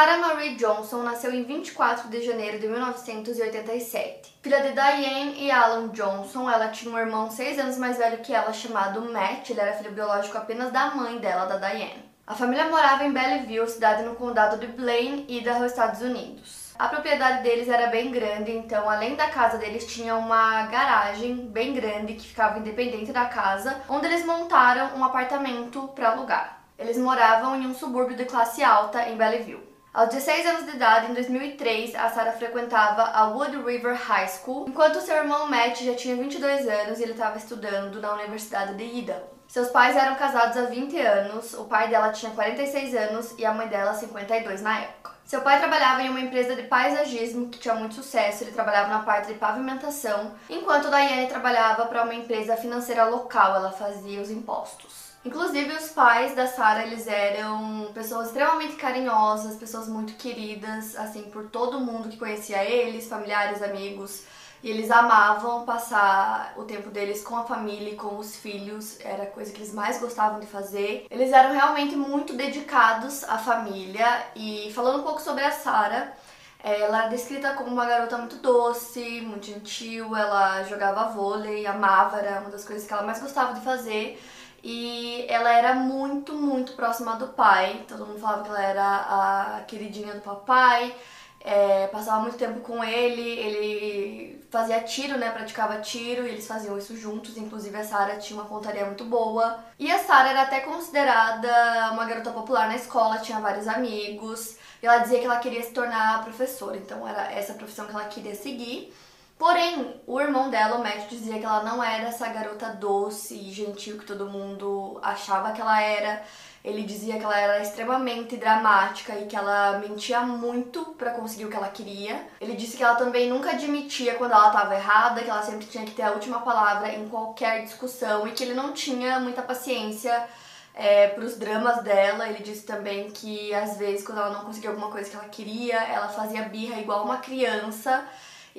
Sarah Marie Johnson nasceu em 24 de janeiro de 1987. Filha de Diane e Alan Johnson, ela tinha um irmão seis anos mais velho que ela, chamado Matt. Ele era filho biológico apenas da mãe dela, da Diane. A família morava em Belleville, cidade no condado de Blaine, Idaho, Estados Unidos. A propriedade deles era bem grande, então além da casa deles tinha uma garagem bem grande que ficava independente da casa, onde eles montaram um apartamento para alugar. Eles moravam em um subúrbio de classe alta em Belleville. Aos 16 anos de idade, em 2003, a Sarah frequentava a Wood River High School, enquanto seu irmão Matt já tinha 22 anos e ele estava estudando na Universidade de Idaho. Seus pais eram casados há 20 anos, o pai dela tinha 46 anos e a mãe dela 52 na época. Seu pai trabalhava em uma empresa de paisagismo que tinha muito sucesso, ele trabalhava na parte de pavimentação, enquanto Diane trabalhava para uma empresa financeira local, ela fazia os impostos. Inclusive, os pais da Sarah, eles eram pessoas extremamente carinhosas, pessoas muito queridas, assim, por todo mundo que conhecia eles, familiares, amigos. E eles amavam passar o tempo deles com a família e com os filhos, era a coisa que eles mais gostavam de fazer. Eles eram realmente muito dedicados à família. E falando um pouco sobre a Sarah, ela é descrita como uma garota muito doce, muito gentil, ela jogava vôlei, amava, era uma das coisas que ela mais gostava de fazer. E ela era muito, muito próxima do pai. Todo mundo falava que ela era a queridinha do papai. É, passava muito tempo com ele, ele fazia tiro, né? Praticava tiro e eles faziam isso juntos. Inclusive a Sarah tinha uma pontaria muito boa. E a Sarah era até considerada uma garota popular na escola, tinha vários amigos. E ela dizia que ela queria se tornar professora, então era essa profissão que ela queria seguir. Porém, o irmão dela, o Matt, dizia que ela não era essa garota doce e gentil que todo mundo achava que ela era. Ele dizia que ela era extremamente dramática e que ela mentia muito para conseguir o que ela queria. Ele disse que ela também nunca admitia quando ela estava errada, que ela sempre tinha que ter a última palavra em qualquer discussão e que ele não tinha muita paciência é, para os dramas dela. Ele disse também que às vezes, quando ela não conseguia alguma coisa que ela queria, ela fazia birra igual uma criança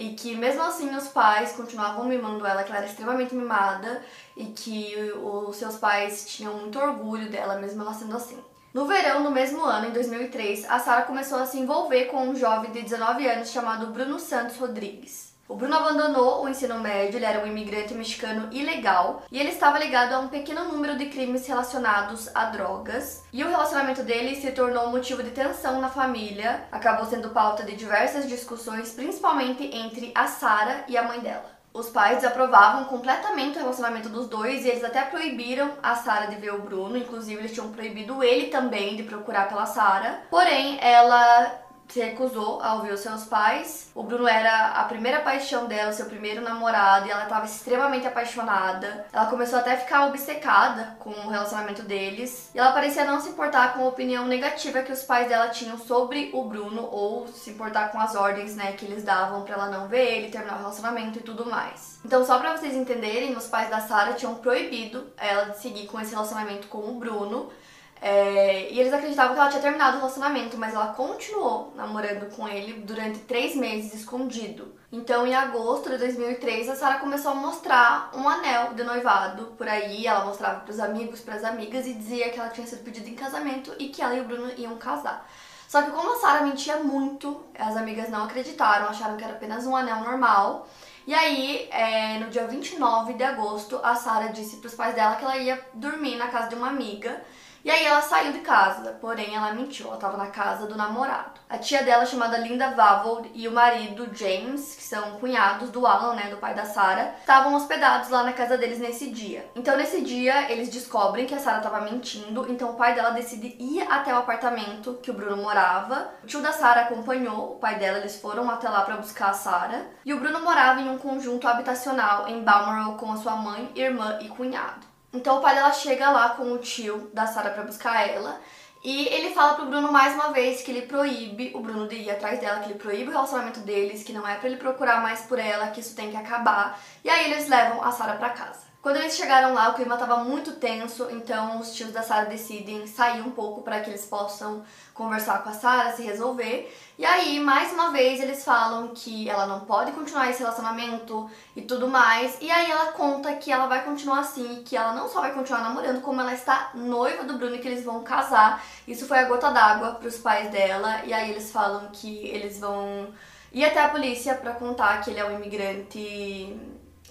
e que mesmo assim os pais continuavam mimando ela, que ela era extremamente mimada e que os seus pais tinham muito orgulho dela, mesmo ela sendo assim. No verão do mesmo ano, em 2003, a Sarah começou a se envolver com um jovem de 19 anos chamado Bruno Santos Rodrigues. O Bruno abandonou o ensino médio, ele era um imigrante mexicano ilegal e ele estava ligado a um pequeno número de crimes relacionados a drogas. E o relacionamento dele se tornou motivo de tensão na família, acabou sendo pauta de diversas discussões, principalmente entre a Sara e a mãe dela. Os pais desaprovavam completamente o relacionamento dos dois e eles até proibiram a Sara de ver o Bruno, inclusive eles tinham proibido ele também de procurar pela Sara. Porém, ela se recusou a ouvir os seus pais. O Bruno era a primeira paixão dela, seu primeiro namorado, e ela estava extremamente apaixonada. Ela começou até a ficar obcecada com o relacionamento deles, e ela parecia não se importar com a opinião negativa que os pais dela tinham sobre o Bruno ou se importar com as ordens, né, que eles davam para ela não ver ele, terminar o relacionamento e tudo mais. Então, só para vocês entenderem, os pais da Sarah tinham proibido ela de seguir com esse relacionamento com o Bruno. É, e eles acreditavam que ela tinha terminado o relacionamento, mas ela continuou namorando com ele durante três meses escondido. Então, em agosto de 2003, a Sarah começou a mostrar um anel de noivado por aí. Ela mostrava para os amigos, para as amigas e dizia que ela tinha sido pedida em casamento e que ela e o Bruno iam casar. Só que como a Sarah mentia muito, as amigas não acreditaram, acharam que era apenas um anel normal. E aí, é, no dia 29 de agosto, a Sarah disse para os pais dela que ela ia dormir na casa de uma amiga e aí ela saiu de casa, porém ela mentiu, ela estava na casa do namorado. A tia dela, chamada Linda Vavold, e o marido James, que são cunhados do Alan, né, do pai da Sarah, estavam hospedados lá na casa deles nesse dia. Então nesse dia eles descobrem que a Sarah estava mentindo, então o pai dela decide ir até o apartamento que o Bruno morava. O tio da Sarah acompanhou o pai dela, eles foram até lá para buscar a Sarah. E o Bruno morava em um conjunto habitacional em Balmoral com a sua mãe, irmã e cunhado. Então o pai dela chega lá com o tio da Sara para buscar ela E ele fala pro Bruno mais uma vez que ele proíbe o Bruno de ir atrás dela, que ele proíbe o relacionamento deles, que não é para ele procurar mais por ela, que isso tem que acabar. E aí eles levam a Sarah para casa. Quando eles chegaram lá, o clima estava muito tenso, então os tios da Sarah decidem sair um pouco para que eles possam conversar com a Sarah, se resolver. E aí, mais uma vez, eles falam que ela não pode continuar esse relacionamento e tudo mais. E aí ela conta que ela vai continuar assim, que ela não só vai continuar namorando, como ela está noiva do Bruno e que eles vão casar. Isso foi a gota d'água para os pais dela. E aí eles falam que eles vão ir até a polícia para contar que ele é um imigrante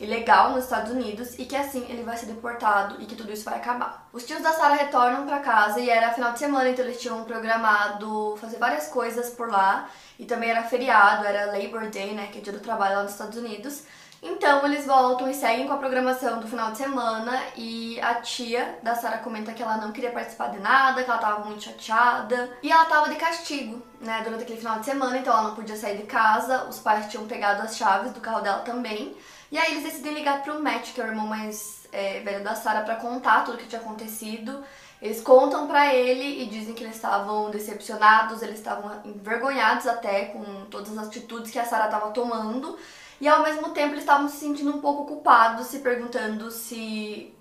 ilegal nos Estados Unidos e que assim ele vai ser deportado e que tudo isso vai acabar. Os tios da Sarah retornam para casa e era final de semana, então eles tinham programado fazer várias coisas por lá e também era feriado, era Labor Day, né, que é dia do trabalho lá nos Estados Unidos. Então eles voltam e seguem com a programação do final de semana e a tia da Sarah comenta que ela não queria participar de nada, que ela tava muito chateada e ela tava de castigo, né, durante aquele final de semana, então ela não podia sair de casa, os pais tinham pegado as chaves do carro dela também. E aí eles decidem ligar pro Matt, que é o irmão mais é, velho da Sarah, para contar tudo o que tinha acontecido. Eles contam para ele e dizem que eles estavam decepcionados, eles estavam envergonhados até com todas as atitudes que a Sarah estava tomando. E ao mesmo tempo eles estavam se sentindo um pouco culpados, se perguntando se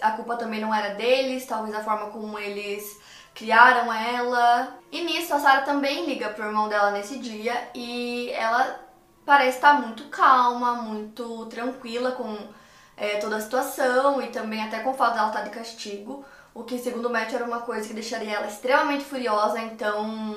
a culpa também não era deles, talvez a forma como eles criaram ela. E nisso a Sarah também liga pro irmão dela nesse dia e ela parece estar muito calma, muito tranquila com é, toda a situação e também até com o fato dela estar de castigo, o que segundo o Matt era uma coisa que deixaria ela extremamente furiosa, então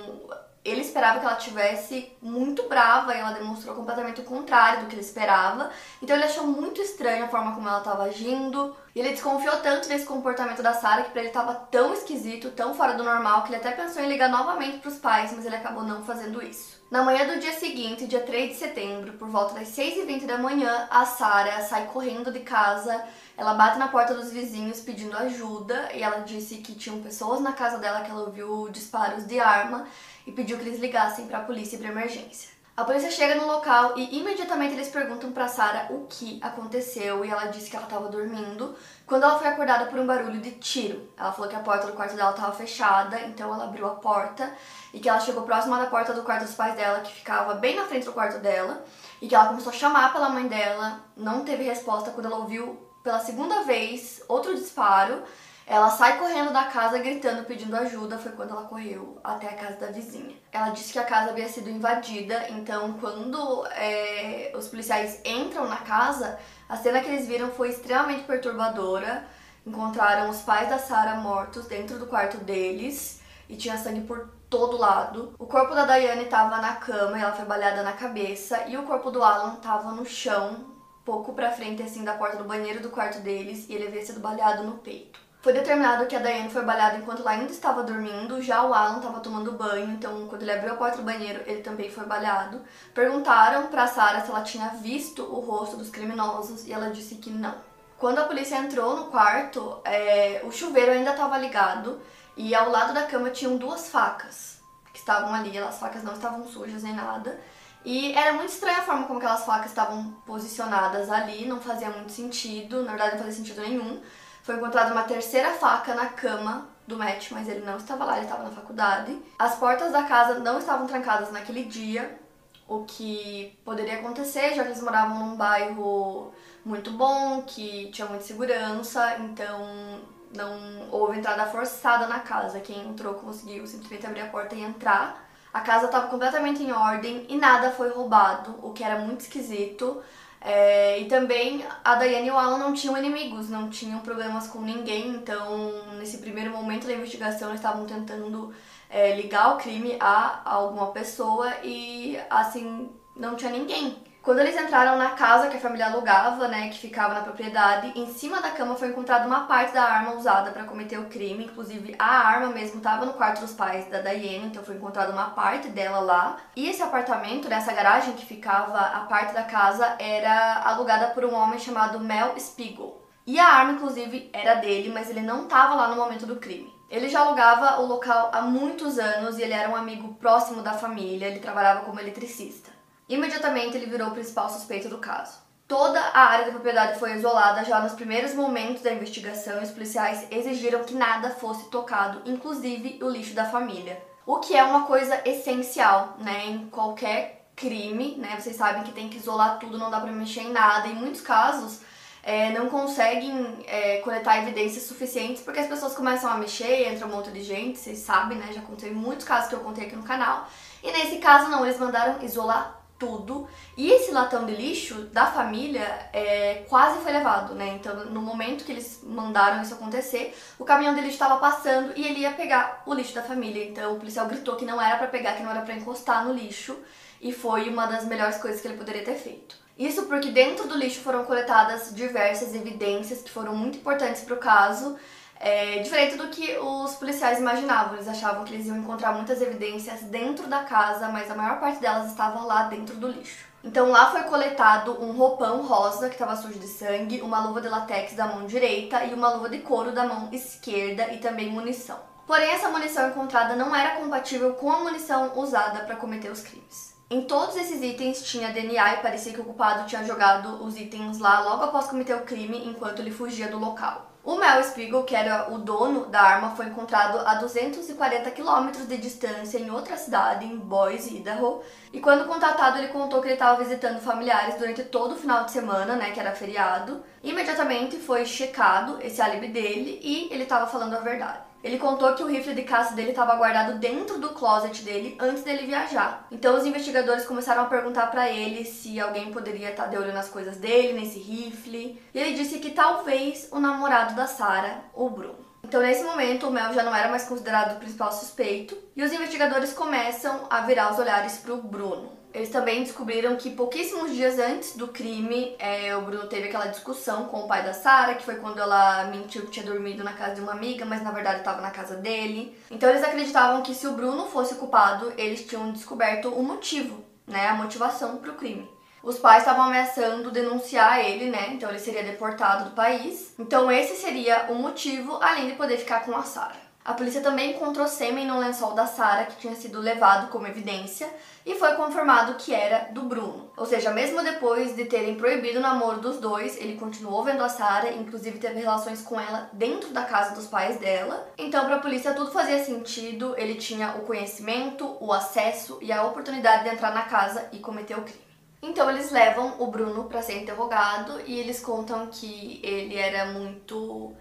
ele esperava que ela tivesse muito brava e ela demonstrou completamente o contrário do que ele esperava. Então ele achou muito estranha a forma como ela estava agindo. E ele desconfiou tanto desse comportamento da Sarah que para ele estava tão esquisito, tão fora do normal, que ele até pensou em ligar novamente para os pais, mas ele acabou não fazendo isso. Na manhã do dia seguinte, dia 3 de setembro, por volta das 6h20 da manhã, a Sara sai correndo de casa. Ela bate na porta dos vizinhos pedindo ajuda e ela disse que tinham pessoas na casa dela que ela ouviu disparos de arma e pediu que eles ligassem para a polícia e para emergência. A polícia chega no local e imediatamente eles perguntam para Sara o que aconteceu e ela disse que ela estava dormindo quando ela foi acordada por um barulho de tiro. Ela falou que a porta do quarto dela estava fechada, então ela abriu a porta e que ela chegou próxima da porta do quarto dos pais dela, que ficava bem na frente do quarto dela, e que ela começou a chamar pela mãe dela, não teve resposta quando ela ouviu pela segunda vez outro disparo ela sai correndo da casa gritando, pedindo ajuda. Foi quando ela correu até a casa da vizinha. Ela disse que a casa havia sido invadida, então quando é, os policiais entram na casa, a cena que eles viram foi extremamente perturbadora. Encontraram os pais da Sarah mortos dentro do quarto deles e tinha sangue por todo lado. O corpo da Diane estava na cama e ela foi baleada na cabeça e o corpo do Alan estava no chão, pouco pra frente assim da porta do banheiro do quarto deles e ele havia sido baleado no peito. Foi determinado que a Diane foi baleada enquanto ela ainda estava dormindo, já o Alan estava tomando banho, então quando ele abriu a porta do banheiro, ele também foi baleado. Perguntaram para Sarah se ela tinha visto o rosto dos criminosos e ela disse que não. Quando a polícia entrou no quarto, é, o chuveiro ainda estava ligado e ao lado da cama tinham duas facas que estavam ali. As facas não estavam sujas nem nada. E era muito estranha a forma como aquelas facas estavam posicionadas ali, não fazia muito sentido, na verdade não fazia sentido nenhum. Foi encontrada uma terceira faca na cama do Matt, mas ele não estava lá, ele estava na faculdade. As portas da casa não estavam trancadas naquele dia, o que poderia acontecer, já que eles moravam num bairro muito bom, que tinha muita segurança, então não houve entrada forçada na casa. Quem entrou conseguiu simplesmente abrir a porta e entrar. A casa estava completamente em ordem e nada foi roubado, o que era muito esquisito. É, e também a Daiane e o Alan não tinham inimigos, não tinham problemas com ninguém, então nesse primeiro momento da investigação eles estavam tentando é, ligar o crime a alguma pessoa e assim não tinha ninguém. Quando eles entraram na casa que a família alugava, né, que ficava na propriedade, em cima da cama foi encontrada uma parte da arma usada para cometer o crime. Inclusive, a arma mesmo estava no quarto dos pais da Diane, então foi encontrada uma parte dela lá. E esse apartamento, nessa garagem que ficava a parte da casa, era alugada por um homem chamado Mel Spiegel. E a arma, inclusive, era dele, mas ele não estava lá no momento do crime. Ele já alugava o local há muitos anos e ele era um amigo próximo da família, ele trabalhava como eletricista. Imediatamente ele virou o principal suspeito do caso. Toda a área da propriedade foi isolada já nos primeiros momentos da investigação e os policiais exigiram que nada fosse tocado, inclusive o lixo da família. O que é uma coisa essencial, né, em qualquer crime, né? Vocês sabem que tem que isolar tudo, não dá pra mexer em nada. Em muitos casos, é, não conseguem é, coletar evidências suficientes porque as pessoas começam a mexer, entra um monte de gente, vocês sabem, né? Já em muitos casos que eu contei aqui no canal. E nesse caso, não, eles mandaram isolar tudo. E esse latão de lixo da família é, quase foi levado, né? Então, no momento que eles mandaram isso acontecer, o caminhão de lixo estava passando e ele ia pegar o lixo da família. Então, o policial gritou que não era para pegar, que não era para encostar no lixo. E foi uma das melhores coisas que ele poderia ter feito. Isso porque dentro do lixo foram coletadas diversas evidências que foram muito importantes para o caso. É, diferente do que os policiais imaginavam, eles achavam que eles iam encontrar muitas evidências dentro da casa, mas a maior parte delas estava lá dentro do lixo. Então lá foi coletado um roupão rosa que estava sujo de sangue, uma luva de latex da mão direita e uma luva de couro da mão esquerda e também munição. Porém, essa munição encontrada não era compatível com a munição usada para cometer os crimes. Em todos esses itens tinha DNA e parecia que o culpado tinha jogado os itens lá logo após cometer o crime enquanto ele fugia do local. O Mel Spiegel, que era o dono da arma, foi encontrado a 240 quilômetros de distância em outra cidade, em Boise, Idaho. E quando contatado, ele contou que ele estava visitando familiares durante todo o final de semana, né, que era feriado. Imediatamente foi checado esse álibi dele e ele estava falando a verdade. Ele contou que o rifle de caça dele estava guardado dentro do closet dele antes dele viajar. Então os investigadores começaram a perguntar para ele se alguém poderia estar tá de olho nas coisas dele, nesse rifle. E ele disse que talvez o namorado da Sarah, o Bruno. Então, nesse momento, o Mel já não era mais considerado o principal suspeito e os investigadores começam a virar os olhares para o Bruno. Eles também descobriram que pouquíssimos dias antes do crime, é, o Bruno teve aquela discussão com o pai da Sara, que foi quando ela mentiu que tinha dormido na casa de uma amiga, mas na verdade estava na casa dele. Então eles acreditavam que se o Bruno fosse culpado, eles tinham descoberto o motivo, né, a motivação para o crime. Os pais estavam ameaçando denunciar ele, né? Então ele seria deportado do país. Então esse seria o motivo, além de poder ficar com a Sara. A polícia também encontrou sêmen no lençol da Sara, que tinha sido levado como evidência, e foi confirmado que era do Bruno. Ou seja, mesmo depois de terem proibido o namoro dos dois, ele continuou vendo a Sara, inclusive teve relações com ela dentro da casa dos pais dela. Então, para a polícia tudo fazia sentido, ele tinha o conhecimento, o acesso e a oportunidade de entrar na casa e cometer o crime. Então eles levam o Bruno para ser interrogado e eles contam que ele era muito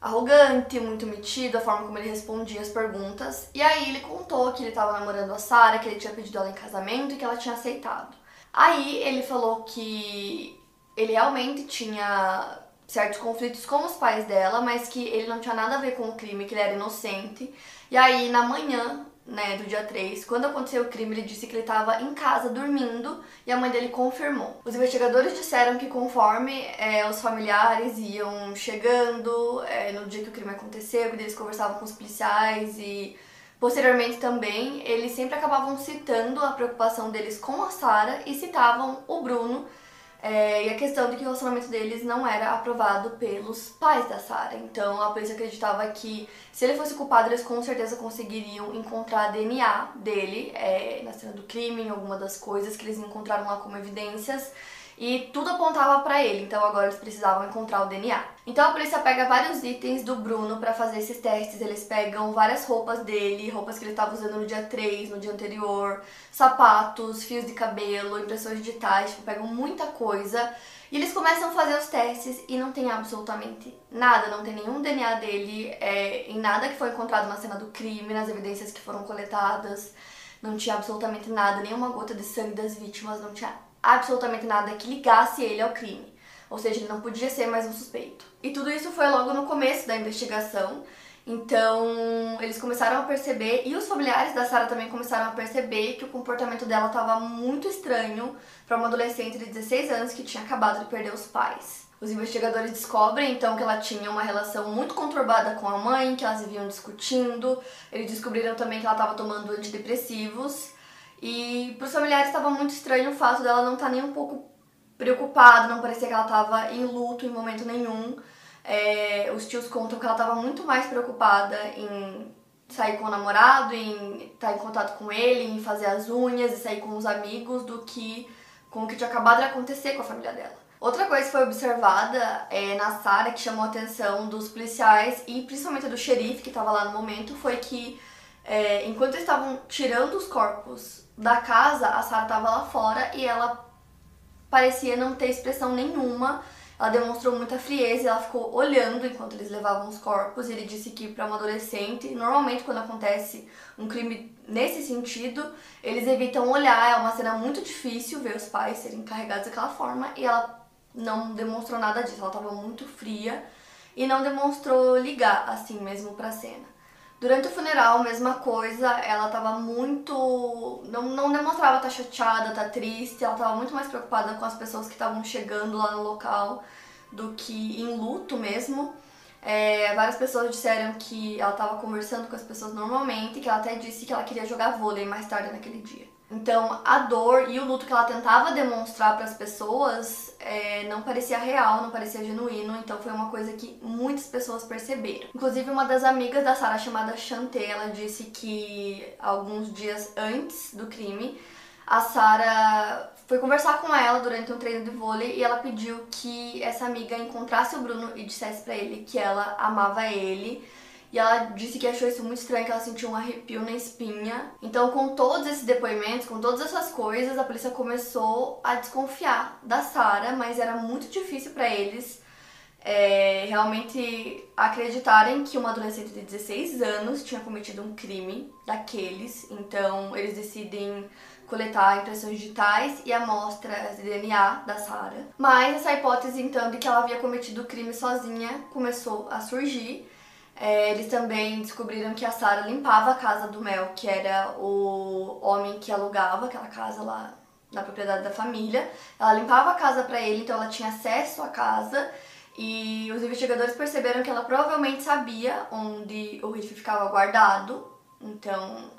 arrogante, muito metido, a forma como ele respondia as perguntas. E aí ele contou que ele estava namorando a Sara, que ele tinha pedido ela em casamento e que ela tinha aceitado. Aí ele falou que ele realmente tinha certos conflitos com os pais dela, mas que ele não tinha nada a ver com o crime, que ele era inocente. E aí na manhã né, do dia 3, quando aconteceu o crime, ele disse que ele estava em casa dormindo e a mãe dele confirmou. Os investigadores disseram que conforme é, os familiares iam chegando é, no dia que o crime aconteceu, eles conversavam com os policiais e posteriormente também, eles sempre acabavam citando a preocupação deles com a Sara e citavam o Bruno é, e a questão de que o relacionamento deles não era aprovado pelos pais da Sarah. Então a polícia acreditava que se ele fosse culpado, eles com certeza conseguiriam encontrar DNA dele é, na cena do crime, em alguma das coisas que eles encontraram lá como evidências e tudo apontava para ele, então agora eles precisavam encontrar o DNA. Então a polícia pega vários itens do Bruno para fazer esses testes, eles pegam várias roupas dele, roupas que ele estava usando no dia 3, no dia anterior, sapatos, fios de cabelo, impressões digitais, tipo, pegam muita coisa. E eles começam a fazer os testes e não tem absolutamente nada, não tem nenhum DNA dele é, em nada que foi encontrado na cena do crime, nas evidências que foram coletadas. Não tinha absolutamente nada, nenhuma gota de sangue das vítimas, não tinha absolutamente nada que ligasse ele ao crime. Ou seja, ele não podia ser mais um suspeito. E tudo isso foi logo no começo da investigação. Então, eles começaram a perceber, e os familiares da Sarah também começaram a perceber que o comportamento dela estava muito estranho para uma adolescente de 16 anos que tinha acabado de perder os pais. Os investigadores descobrem então que ela tinha uma relação muito conturbada com a mãe, que elas viviam discutindo. Eles descobriram também que ela estava tomando antidepressivos e pros familiares estava muito estranho o fato dela não estar tá nem um pouco preocupada, não parecia que ela estava em luto em momento nenhum. É, os tios contam que ela estava muito mais preocupada em sair com o namorado, em estar em contato com ele, em fazer as unhas e sair com os amigos do que com o que tinha acabado de acontecer com a família dela. Outra coisa que foi observada é, na Sarah, que chamou a atenção dos policiais e principalmente do xerife que estava lá no momento, foi que é, enquanto estavam tirando os corpos da casa, a Sarah estava lá fora e ela parecia não ter expressão nenhuma. Ela demonstrou muita frieza e ela ficou olhando enquanto eles levavam os corpos. Ele disse que para uma adolescente, normalmente quando acontece um crime nesse sentido, eles evitam olhar. É uma cena muito difícil ver os pais serem carregados daquela forma e ela não demonstrou nada disso. Ela estava muito fria e não demonstrou ligar assim mesmo para a cena. Durante o funeral, mesma coisa, ela tava muito. Não, não demonstrava estar tá chateada, tá triste, ela tava muito mais preocupada com as pessoas que estavam chegando lá no local do que em luto mesmo. É, várias pessoas disseram que ela estava conversando com as pessoas normalmente, que ela até disse que ela queria jogar vôlei mais tarde naquele dia. Então, a dor e o luto que ela tentava demonstrar para as pessoas é, não parecia real, não parecia genuíno, então foi uma coisa que muitas pessoas perceberam. Inclusive, uma das amigas da Sarah, chamada Chantê, ela disse que alguns dias antes do crime, a Sarah foi conversar com ela durante um treino de vôlei e ela pediu que essa amiga encontrasse o Bruno e dissesse para ele que ela amava ele e ela disse que achou isso muito estranho, que ela sentiu um arrepio na espinha. Então, com todos esses depoimentos, com todas essas coisas, a polícia começou a desconfiar da Sara, mas era muito difícil para eles é, realmente acreditarem que uma adolescente de 16 anos tinha cometido um crime daqueles. Então, eles decidem coletar impressões digitais e amostras de DNA da Sara. Mas essa hipótese, então, de que ela havia cometido o crime sozinha começou a surgir. É, eles também descobriram que a Sarah limpava a casa do Mel, que era o homem que alugava aquela casa lá na propriedade da família. Ela limpava a casa para ele, então ela tinha acesso à casa. E os investigadores perceberam que ela provavelmente sabia onde o rifle ficava guardado. Então,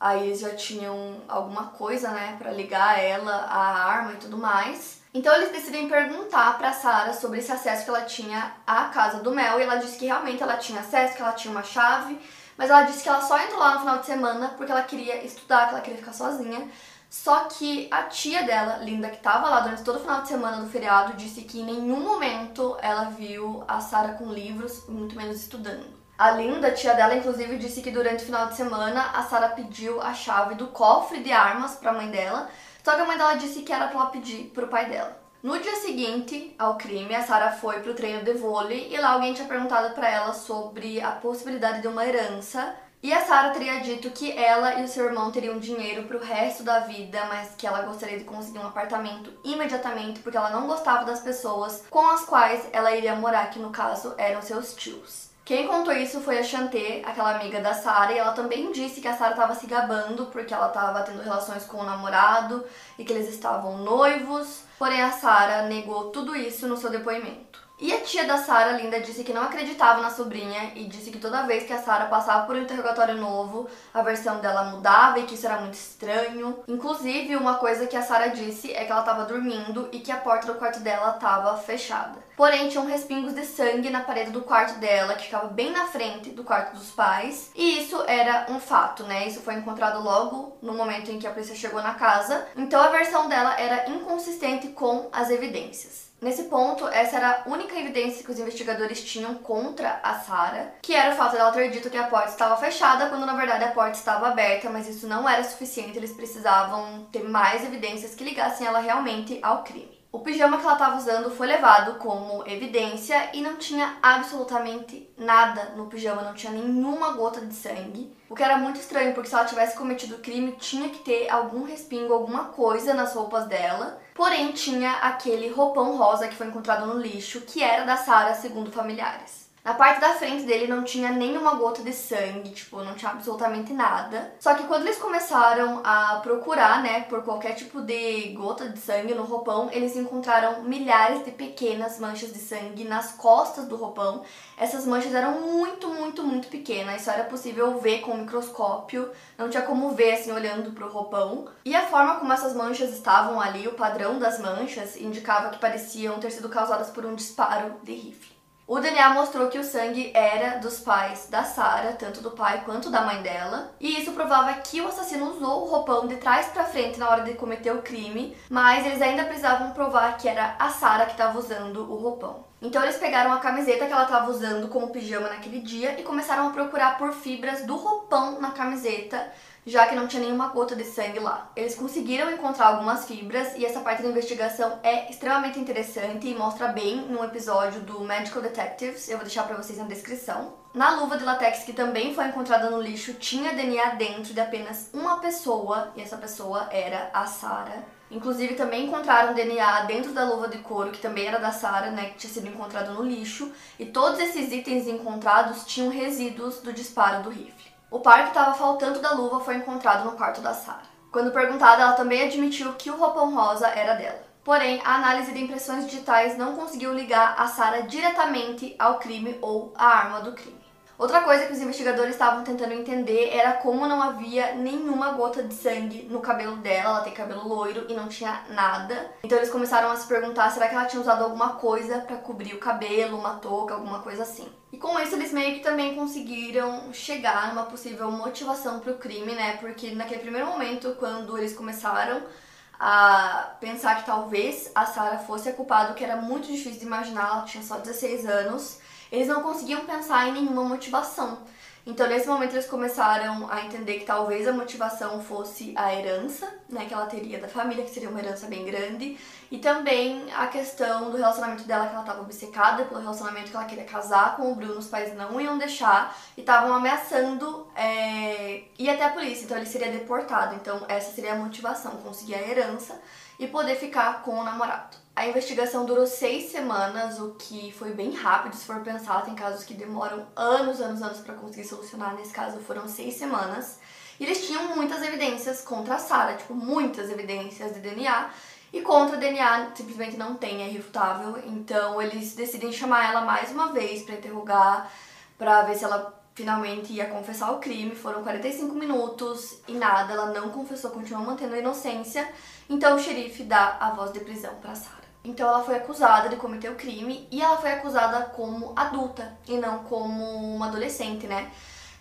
aí eles já tinham alguma coisa, né, para ligar ela à arma e tudo mais. Então eles decidem perguntar para Sara sobre esse acesso que ela tinha à casa do Mel e ela disse que realmente ela tinha acesso, que ela tinha uma chave, mas ela disse que ela só entrou lá no final de semana porque ela queria estudar, que ela queria ficar sozinha. Só que a tia dela, Linda, que estava lá durante todo o final de semana do feriado, disse que em nenhum momento ela viu a Sara com livros, muito menos estudando. A Linda, tia dela, inclusive, disse que durante o final de semana a Sara pediu a chave do cofre de armas para a mãe dela, só que a mãe dela disse que era pra ela pedir pro pai dela. No dia seguinte ao crime, a Sarah foi pro treino de vôlei e lá alguém tinha perguntado para ela sobre a possibilidade de uma herança. E a Sarah teria dito que ela e o seu irmão teriam dinheiro pro resto da vida, mas que ela gostaria de conseguir um apartamento imediatamente porque ela não gostava das pessoas com as quais ela iria morar, que no caso eram seus tios. Quem contou isso foi a Chantê, aquela amiga da Sara, e ela também disse que a Sara estava se gabando porque ela estava tendo relações com o namorado e que eles estavam noivos. Porém, a Sara negou tudo isso no seu depoimento. E a tia da Sara, Linda, disse que não acreditava na sobrinha e disse que toda vez que a Sara passava por um interrogatório novo, a versão dela mudava e que isso era muito estranho. Inclusive, uma coisa que a Sara disse é que ela estava dormindo e que a porta do quarto dela estava fechada. Porém, tinham respingos de sangue na parede do quarto dela, que ficava bem na frente do quarto dos pais. E isso era um fato, né? Isso foi encontrado logo no momento em que a polícia chegou na casa. Então a versão dela era inconsistente com as evidências. Nesse ponto, essa era a única evidência que os investigadores tinham contra a Sarah, que era o fato dela ter dito que a porta estava fechada, quando na verdade a porta estava aberta, mas isso não era suficiente, eles precisavam ter mais evidências que ligassem ela realmente ao crime. O pijama que ela estava usando foi levado como evidência e não tinha absolutamente nada no pijama, não tinha nenhuma gota de sangue. O que era muito estranho, porque se ela tivesse cometido crime, tinha que ter algum respingo, alguma coisa nas roupas dela. Porém, tinha aquele roupão rosa que foi encontrado no lixo, que era da Sarah, segundo familiares. Na parte da frente dele não tinha nenhuma gota de sangue, tipo, não tinha absolutamente nada. Só que quando eles começaram a procurar, né, por qualquer tipo de gota de sangue no roupão, eles encontraram milhares de pequenas manchas de sangue nas costas do roupão. Essas manchas eram muito, muito, muito pequenas, só era possível ver com o microscópio, não tinha como ver assim olhando pro roupão. E a forma como essas manchas estavam ali, o padrão das manchas, indicava que pareciam ter sido causadas por um disparo de rifle. O DNA mostrou que o sangue era dos pais da Sarah, tanto do pai quanto da mãe dela, e isso provava que o assassino usou o roupão de trás para frente na hora de cometer o crime, mas eles ainda precisavam provar que era a Sarah que estava usando o roupão. Então eles pegaram a camiseta que ela estava usando como pijama naquele dia e começaram a procurar por fibras do roupão na camiseta já que não tinha nenhuma gota de sangue lá. Eles conseguiram encontrar algumas fibras e essa parte da investigação é extremamente interessante e mostra bem no episódio do Medical Detectives, eu vou deixar para vocês na descrição. Na luva de latex que também foi encontrada no lixo, tinha DNA dentro de apenas uma pessoa, e essa pessoa era a Sarah. Inclusive também encontraram DNA dentro da luva de couro, que também era da Sarah, né, que tinha sido encontrado no lixo, e todos esses itens encontrados tinham resíduos do disparo do rifle. O par que estava faltando da luva foi encontrado no quarto da Sarah. Quando perguntada, ela também admitiu que o roupão rosa era dela. Porém, a análise de impressões digitais não conseguiu ligar a Sarah diretamente ao crime ou à arma do crime. Outra coisa que os investigadores estavam tentando entender era como não havia nenhuma gota de sangue no cabelo dela. Ela tem cabelo loiro e não tinha nada. Então eles começaram a se perguntar: será que ela tinha usado alguma coisa para cobrir o cabelo, uma touca, alguma coisa assim. E com isso eles meio que também conseguiram chegar numa possível motivação para o crime, né? Porque naquele primeiro momento, quando eles começaram a pensar que talvez a Sarah fosse a culpada, o que era muito difícil de imaginar, ela tinha só 16 anos eles não conseguiam pensar em nenhuma motivação. Então, nesse momento, eles começaram a entender que talvez a motivação fosse a herança, né, que ela teria da família, que seria uma herança bem grande, e também a questão do relacionamento dela, que ela estava obcecada pelo relacionamento que ela queria casar com o Bruno, os pais não iam deixar e estavam ameaçando é, ir até a polícia, então ele seria deportado. Então, essa seria a motivação, conseguir a herança e poder ficar com o namorado. A investigação durou seis semanas, o que foi bem rápido se for pensar. Tem casos que demoram anos, anos, anos para conseguir solucionar. Nesse caso foram seis semanas. E eles tinham muitas evidências contra a Sarah, tipo, muitas evidências de DNA. E contra o DNA simplesmente não tem, é irrefutável. Então eles decidem chamar ela mais uma vez para interrogar, para ver se ela finalmente ia confessar o crime. Foram 45 minutos e nada, ela não confessou, continuou mantendo a inocência. Então o xerife dá a voz de prisão para Sarah. Então ela foi acusada de cometer o crime e ela foi acusada como adulta e não como uma adolescente, né?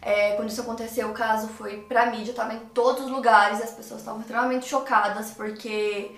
É, quando isso aconteceu, o caso foi pra mídia, tava em todos os lugares, as pessoas estavam extremamente chocadas porque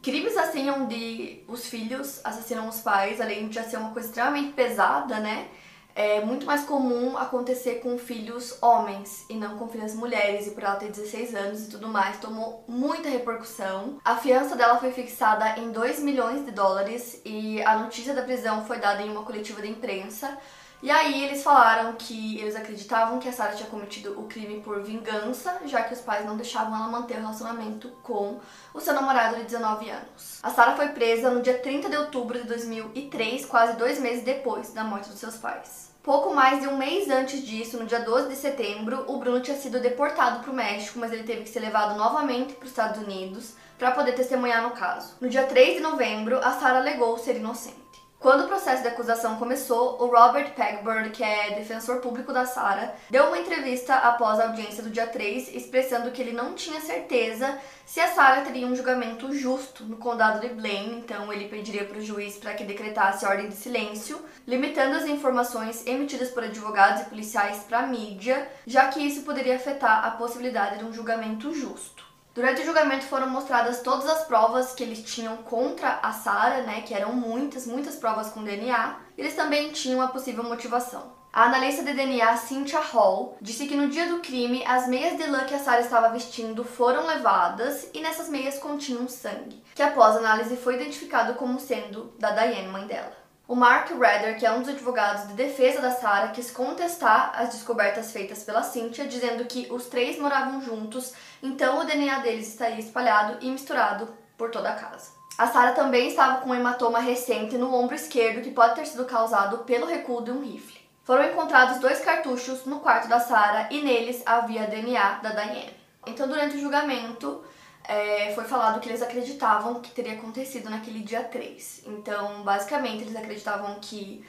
crimes assim onde os filhos assassinam os pais, além de já ser uma coisa extremamente pesada, né? É muito mais comum acontecer com filhos homens e não com filhas mulheres, e por ela ter 16 anos e tudo mais, tomou muita repercussão. A fiança dela foi fixada em 2 milhões de dólares e a notícia da prisão foi dada em uma coletiva de imprensa. E aí eles falaram que eles acreditavam que a Sarah tinha cometido o crime por vingança, já que os pais não deixavam ela manter o relacionamento com o seu namorado de 19 anos. A Sarah foi presa no dia 30 de outubro de 2003, quase dois meses depois da morte dos seus pais. Pouco mais de um mês antes disso, no dia 12 de setembro, o Bruno tinha sido deportado para o México, mas ele teve que ser levado novamente para os Estados Unidos para poder testemunhar no caso. No dia 3 de novembro, a Sarah alegou ser inocente. Quando o processo de acusação começou, o Robert Pegbird, que é defensor público da Sarah, deu uma entrevista após a audiência do dia 3, expressando que ele não tinha certeza se a Sarah teria um julgamento justo no condado de Blaine, então ele pediria para o juiz para que decretasse ordem de silêncio, limitando as informações emitidas por advogados e policiais para a mídia, já que isso poderia afetar a possibilidade de um julgamento justo. Durante o julgamento foram mostradas todas as provas que eles tinham contra a Sarah, né, que eram muitas, muitas provas com DNA. Eles também tinham a possível motivação. A analista de DNA Cynthia Hall disse que no dia do crime as meias de lã que a Sarah estava vestindo foram levadas e nessas meias continham sangue, que após análise foi identificado como sendo da Diane, mãe dela. O Mark Redder, que é um dos advogados de defesa da Sarah, quis contestar as descobertas feitas pela Cynthia, dizendo que os três moravam juntos, então o DNA deles estaria espalhado e misturado por toda a casa. A Sarah também estava com um hematoma recente no ombro esquerdo que pode ter sido causado pelo recuo de um rifle. Foram encontrados dois cartuchos no quarto da Sarah e neles havia DNA da Diane. Então, durante o julgamento, é, foi falado que eles acreditavam que teria acontecido naquele dia 3. Então, basicamente, eles acreditavam que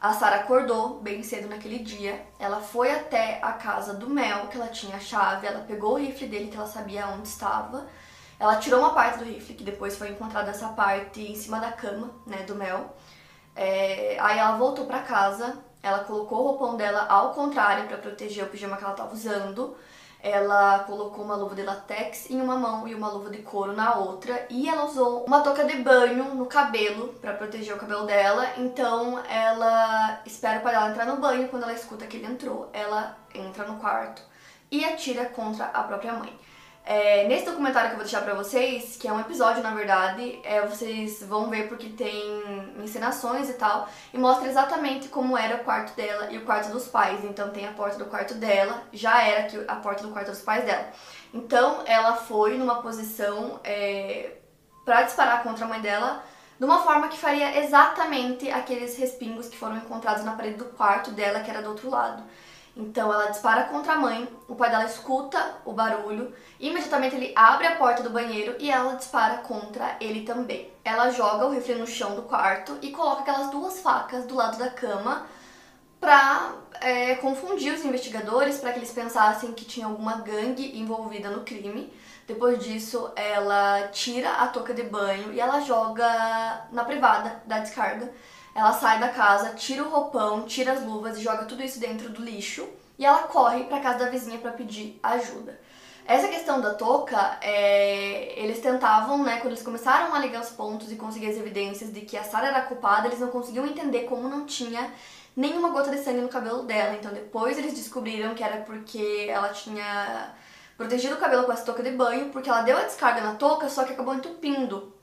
a Sarah acordou bem cedo naquele dia. Ela foi até a casa do Mel, que ela tinha a chave, ela pegou o rifle dele, que ela sabia onde estava. Ela tirou uma parte do rifle, que depois foi encontrada essa parte em cima da cama, né, do Mel. É, aí ela voltou para casa, ela colocou o roupão dela ao contrário para proteger o pijama que ela tava usando. Ela colocou uma luva de latex em uma mão e uma luva de couro na outra. E ela usou uma touca de banho no cabelo para proteger o cabelo dela. Então ela espera o pai dela entrar no banho. Quando ela escuta que ele entrou, ela entra no quarto e atira contra a própria mãe. É, nesse documentário que eu vou deixar pra vocês, que é um episódio na verdade, é, vocês vão ver porque tem encenações e tal, e mostra exatamente como era o quarto dela e o quarto dos pais. Então tem a porta do quarto dela, já era a porta do quarto dos pais dela. Então ela foi numa posição é, para disparar contra a mãe dela de uma forma que faria exatamente aqueles respingos que foram encontrados na parede do quarto dela, que era do outro lado. Então ela dispara contra a mãe, o pai dela escuta o barulho, imediatamente ele abre a porta do banheiro e ela dispara contra ele também. Ela joga o rifle no chão do quarto e coloca aquelas duas facas do lado da cama pra é, confundir os investigadores, para que eles pensassem que tinha alguma gangue envolvida no crime. Depois disso, ela tira a touca de banho e ela joga na privada da descarga ela sai da casa, tira o roupão, tira as luvas e joga tudo isso dentro do lixo. E ela corre para casa da vizinha para pedir ajuda. Essa questão da touca, é, eles tentavam, né, quando eles começaram a ligar os pontos e conseguir as evidências de que a Sarah era culpada, eles não conseguiam entender como não tinha nenhuma gota de sangue no cabelo dela. Então depois eles descobriram que era porque ela tinha protegido o cabelo com essa touca de banho, porque ela deu a descarga na touca, só que acabou entupindo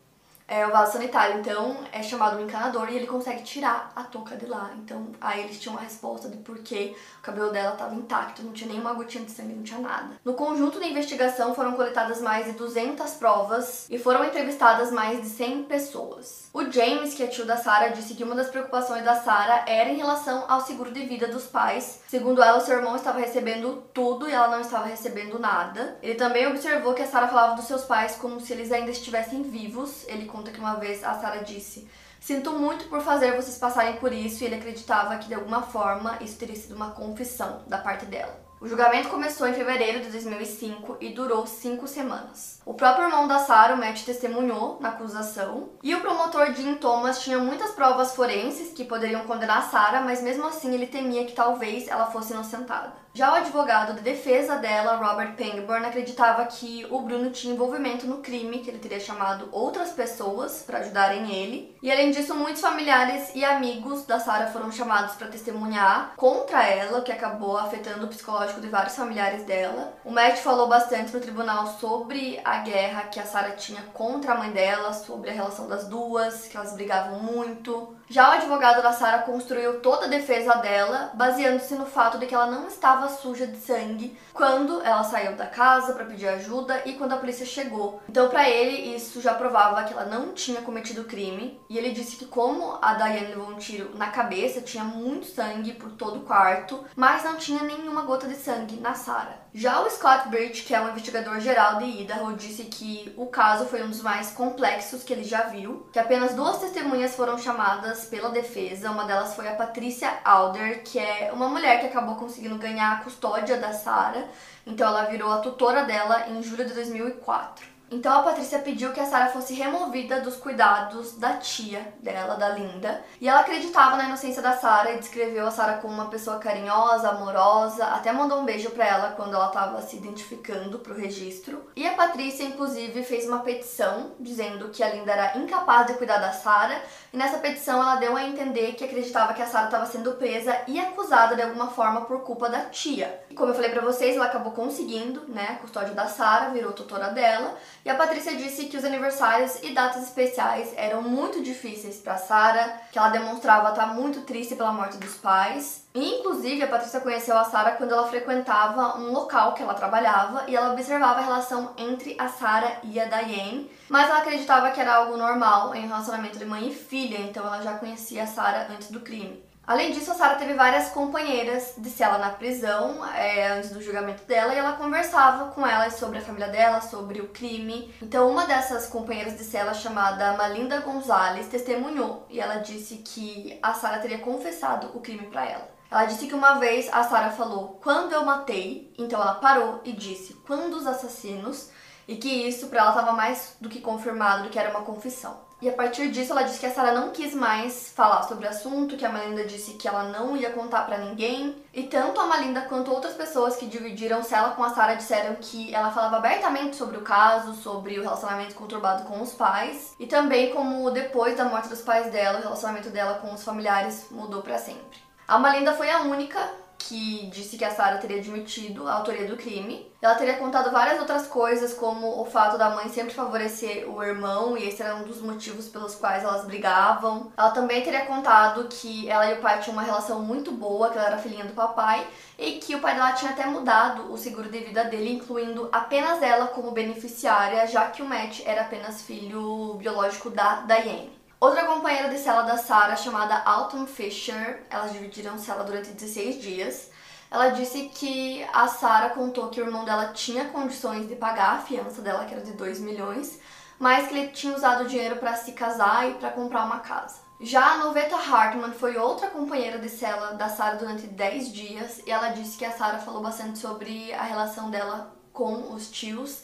é, o vaso sanitário. Então é chamado um encanador e ele consegue tirar a touca de lá. Então aí eles tinham a resposta de por que o cabelo dela estava intacto, não tinha nenhuma gotinha de sangue, não tinha nada. No conjunto da investigação foram coletadas mais de 200 provas e foram entrevistadas mais de 100 pessoas. O James, que é tio da Sarah, disse que uma das preocupações da Sarah era em relação ao seguro de vida dos pais. Segundo ela, seu irmão estava recebendo tudo e ela não estava recebendo nada. Ele também observou que a Sarah falava dos seus pais como se eles ainda estivessem vivos. Ele conta que uma vez a Sarah disse: Sinto muito por fazer vocês passarem por isso, e ele acreditava que de alguma forma isso teria sido uma confissão da parte dela. O julgamento começou em fevereiro de 2005 e durou cinco semanas. O próprio irmão da Sarah, o Matt, testemunhou na acusação e o promotor Jim Thomas tinha muitas provas forenses que poderiam condenar a Sarah, mas mesmo assim ele temia que talvez ela fosse inocentada. Já o advogado de defesa dela, Robert Pangborn, acreditava que o Bruno tinha envolvimento no crime, que ele teria chamado outras pessoas para ajudarem ele. E além disso, muitos familiares e amigos da Sarah foram chamados para testemunhar contra ela, o que acabou afetando o psicológico de vários familiares dela. O Matt falou bastante no tribunal sobre a guerra que a Sarah tinha contra a mãe dela, sobre a relação das duas, que elas brigavam muito. Já o advogado da Sarah construiu toda a defesa dela, baseando-se no fato de que ela não estava suja de sangue quando ela saiu da casa para pedir ajuda e quando a polícia chegou. Então, para ele, isso já provava que ela não tinha cometido crime. E ele disse que como a Diane levou um tiro na cabeça, tinha muito sangue por todo o quarto, mas não tinha nenhuma gota de sangue na Sarah. Já o Scott Birch, que é um investigador geral de Idaho, disse que o caso foi um dos mais complexos que ele já viu, que apenas duas testemunhas foram chamadas pela defesa. Uma delas foi a Patricia Alder, que é uma mulher que acabou conseguindo ganhar a custódia da Sarah, então ela virou a tutora dela em julho de 2004. Então a Patrícia pediu que a Sarah fosse removida dos cuidados da tia dela, da Linda. E ela acreditava na inocência da Sarah e descreveu a Sarah como uma pessoa carinhosa, amorosa, até mandou um beijo para ela quando ela estava se identificando pro registro. E a Patrícia inclusive fez uma petição dizendo que a Linda era incapaz de cuidar da Sarah, e nessa petição ela deu a entender que acreditava que a Sarah estava sendo presa e acusada de alguma forma por culpa da tia. Como eu falei para vocês, ela acabou conseguindo, né, custódia da Sarah, virou tutora dela. E a Patrícia disse que os aniversários e datas especiais eram muito difíceis para Sara, que ela demonstrava estar muito triste pela morte dos pais. E, inclusive, a Patrícia conheceu a Sara quando ela frequentava um local que ela trabalhava e ela observava a relação entre a Sara e a Diane, mas ela acreditava que era algo normal em relacionamento de mãe e filha, então ela já conhecia a Sara antes do crime. Além disso, a Sarah teve várias companheiras de cela na prisão é, antes do julgamento dela e ela conversava com elas sobre a família dela, sobre o crime. Então, uma dessas companheiras de cela, chamada Malinda Gonzalez, testemunhou e ela disse que a Sarah teria confessado o crime para ela. Ela disse que uma vez a Sarah falou: "Quando eu matei", então ela parou e disse: "Quando os assassinos" e que isso para ela estava mais do que confirmado do que era uma confissão. E a partir disso, ela disse que a Sarah não quis mais falar sobre o assunto, que a Melinda disse que ela não ia contar para ninguém. E tanto a Melinda quanto outras pessoas que dividiram cela com a Sarah disseram que ela falava abertamente sobre o caso, sobre o relacionamento conturbado com os pais, e também como depois da morte dos pais dela, o relacionamento dela com os familiares mudou para sempre. A Melinda foi a única que disse que a Sarah teria admitido a autoria do crime. Ela teria contado várias outras coisas, como o fato da mãe sempre favorecer o irmão, e esse era um dos motivos pelos quais elas brigavam. Ela também teria contado que ela e o pai tinham uma relação muito boa, que ela era filhinha do papai, e que o pai dela tinha até mudado o seguro de vida dele, incluindo apenas ela como beneficiária, já que o Matt era apenas filho biológico da Diane. Outra companheira de cela da Sarah, chamada Alton Fisher, elas dividiram cela durante 16 dias. Ela disse que a Sarah contou que o irmão dela tinha condições de pagar a fiança dela, que era de 2 milhões, mas que ele tinha usado o dinheiro para se casar e para comprar uma casa. Já a Noveta Hartman foi outra companheira de cela da Sarah durante 10 dias e ela disse que a Sarah falou bastante sobre a relação dela com os tios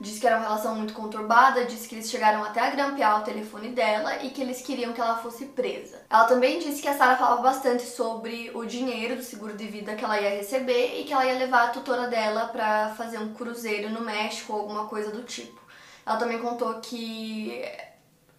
Disse que era uma relação muito conturbada, disse que eles chegaram até a grampear o telefone dela e que eles queriam que ela fosse presa. Ela também disse que a Sarah falava bastante sobre o dinheiro do seguro de vida que ela ia receber e que ela ia levar a tutora dela para fazer um cruzeiro no México ou alguma coisa do tipo. Ela também contou que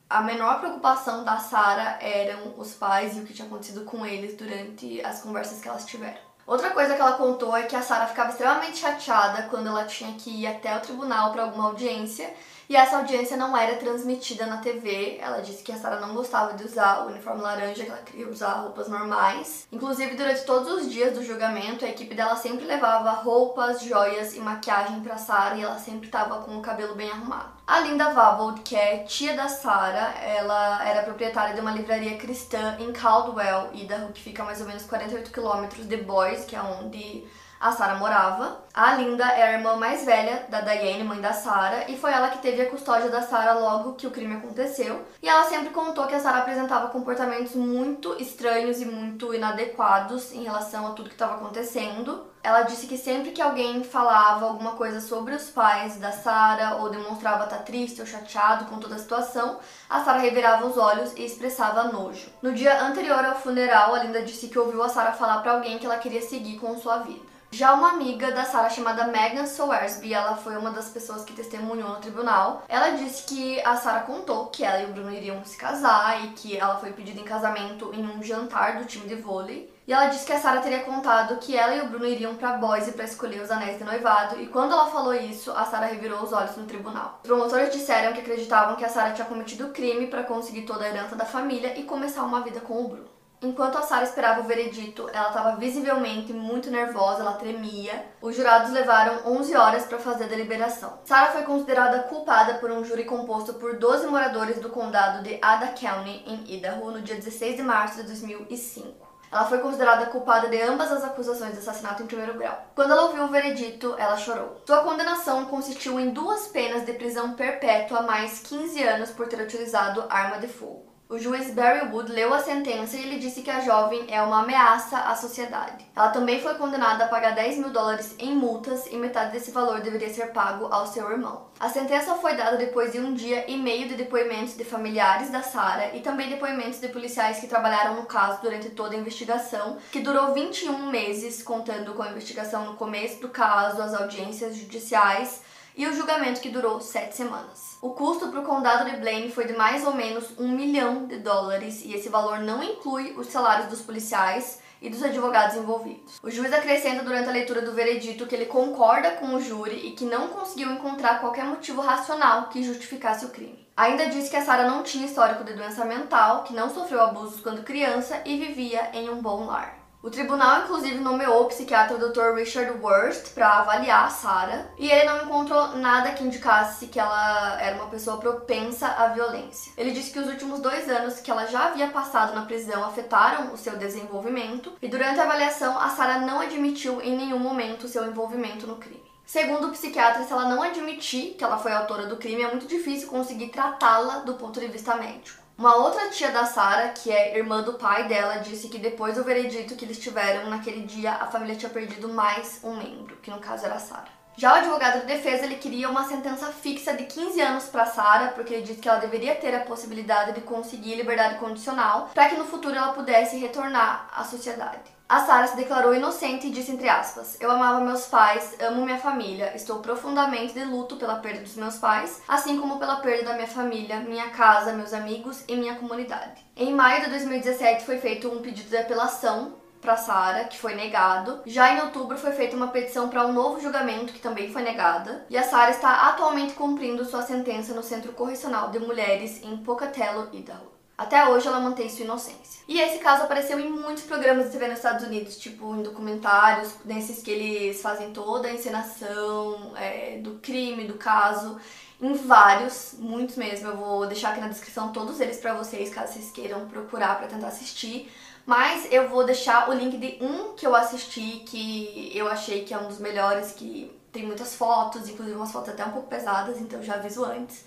a menor preocupação da Sarah eram os pais e o que tinha acontecido com eles durante as conversas que elas tiveram. Outra coisa que ela contou é que a Sarah ficava extremamente chateada quando ela tinha que ir até o tribunal para alguma audiência e essa audiência não era transmitida na TV. Ela disse que a Sarah não gostava de usar o uniforme laranja, que ela queria usar roupas normais. Inclusive, durante todos os dias do julgamento, a equipe dela sempre levava roupas, joias e maquiagem para Sarah e ela sempre estava com o cabelo bem arrumado. A Linda Vavold, que é tia da Sarah, ela era proprietária de uma livraria cristã em Caldwell, Idaho, que fica a mais ou menos 48 quilômetros de Boise, que é onde a Sarah morava. A Linda é a irmã mais velha da Diane, mãe da Sarah, e foi ela que teve a custódia da Sarah logo que o crime aconteceu. E ela sempre contou que a Sarah apresentava comportamentos muito estranhos e muito inadequados em relação a tudo que estava acontecendo. Ela disse que sempre que alguém falava alguma coisa sobre os pais da Sarah ou demonstrava estar triste ou chateado com toda a situação, a Sarah revirava os olhos e expressava nojo. No dia anterior ao funeral, a Linda disse que ouviu a Sarah falar para alguém que ela queria seguir com sua vida. Já uma amiga da Sarah chamada Megan Sowersby, ela foi uma das pessoas que testemunhou no tribunal. Ela disse que a Sarah contou que ela e o Bruno iriam se casar e que ela foi pedida em casamento em um jantar do time de vôlei. E ela disse que a Sarah teria contado que ela e o Bruno iriam para Boise para escolher os anéis de noivado, e quando ela falou isso, a Sarah revirou os olhos no tribunal. Os promotores disseram que acreditavam que a Sarah tinha cometido crime para conseguir toda a herança da família e começar uma vida com o Bruno. Enquanto a Sarah esperava o veredito, ela estava visivelmente muito nervosa, ela tremia. Os jurados levaram 11 horas para fazer a deliberação. Sarah foi considerada culpada por um júri composto por 12 moradores do condado de Ada County, em Idaho, no dia 16 de março de 2005. Ela foi considerada culpada de ambas as acusações de assassinato em primeiro grau. Quando ela ouviu o veredito, ela chorou. Sua condenação consistiu em duas penas de prisão perpétua mais 15 anos por ter utilizado arma de fogo. O juiz Barry Wood leu a sentença e ele disse que a jovem é uma ameaça à sociedade. Ela também foi condenada a pagar 10 mil dólares em multas e metade desse valor deveria ser pago ao seu irmão. A sentença foi dada depois de um dia e meio de depoimentos de familiares da Sarah e também depoimentos de policiais que trabalharam no caso durante toda a investigação, que durou 21 meses, contando com a investigação no começo do caso, as audiências judiciais e o julgamento que durou sete semanas. O custo para o condado de Blaine foi de mais ou menos um milhão de dólares e esse valor não inclui os salários dos policiais e dos advogados envolvidos. O juiz acrescenta durante a leitura do veredito que ele concorda com o júri e que não conseguiu encontrar qualquer motivo racional que justificasse o crime. Ainda diz que a Sarah não tinha histórico de doença mental, que não sofreu abusos quando criança e vivia em um bom lar. O tribunal, inclusive, nomeou o psiquiatra Dr. Richard Wurst para avaliar a Sarah e ele não encontrou nada que indicasse que ela era uma pessoa propensa à violência. Ele disse que os últimos dois anos que ela já havia passado na prisão afetaram o seu desenvolvimento e durante a avaliação a Sarah não admitiu em nenhum momento seu envolvimento no crime. Segundo o psiquiatra, se ela não admitir que ela foi autora do crime, é muito difícil conseguir tratá-la do ponto de vista médico. Uma outra tia da Sara, que é irmã do pai dela, disse que depois do veredito que eles tiveram naquele dia, a família tinha perdido mais um membro, que no caso era a Sara. Já o advogado de defesa ele queria uma sentença fixa de 15 anos para Sara, porque ele disse que ela deveria ter a possibilidade de conseguir liberdade condicional para que no futuro ela pudesse retornar à sociedade. A Sara se declarou inocente e disse entre aspas: Eu amava meus pais, amo minha família, estou profundamente de luto pela perda dos meus pais, assim como pela perda da minha família, minha casa, meus amigos e minha comunidade. Em maio de 2017 foi feito um pedido de apelação para Sara, que foi negado. Já em outubro foi feita uma petição para um novo julgamento, que também foi negada. E a Sara está atualmente cumprindo sua sentença no Centro Correcional de Mulheres em Pocatello, Idaho. Até hoje ela mantém sua inocência. E esse caso apareceu em muitos programas de TV nos Estados Unidos, tipo em documentários, nesses que eles fazem toda a encenação é, do crime, do caso, em vários, muitos mesmo. Eu vou deixar aqui na descrição todos eles para vocês, caso vocês queiram procurar para tentar assistir. Mas eu vou deixar o link de um que eu assisti, que eu achei que é um dos melhores, que tem muitas fotos, inclusive umas fotos até um pouco pesadas, então já aviso antes.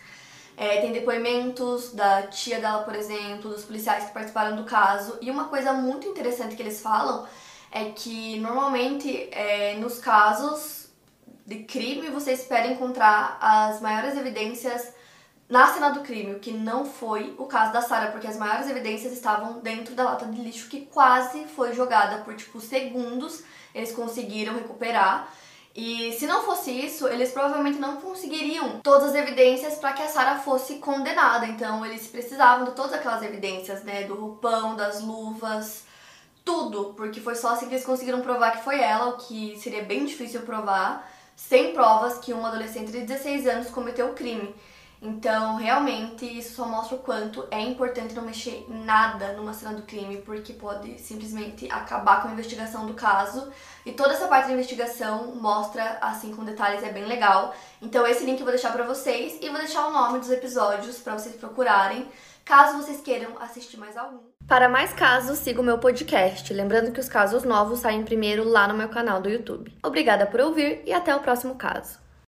É, tem depoimentos da tia dela, por exemplo, dos policiais que participaram do caso. E uma coisa muito interessante que eles falam é que normalmente é, nos casos de crime você espera encontrar as maiores evidências na cena do crime, o que não foi o caso da Sarah, porque as maiores evidências estavam dentro da lata de lixo que quase foi jogada por tipo segundos. Eles conseguiram recuperar. E se não fosse isso, eles provavelmente não conseguiriam todas as evidências para que a Sarah fosse condenada. Então, eles precisavam de todas aquelas evidências, né, do roupão, das luvas, tudo, porque foi só assim que eles conseguiram provar que foi ela, o que seria bem difícil provar, sem provas que um adolescente de 16 anos cometeu o crime. Então, realmente, isso só mostra o quanto é importante não mexer nada numa cena do crime, porque pode simplesmente acabar com a investigação do caso. E toda essa parte da investigação mostra, assim, com detalhes, é bem legal. Então, esse link eu vou deixar pra vocês e vou deixar o nome dos episódios para vocês procurarem, caso vocês queiram assistir mais algum. Para mais casos, siga o meu podcast. Lembrando que os casos novos saem primeiro lá no meu canal do YouTube. Obrigada por ouvir e até o próximo caso.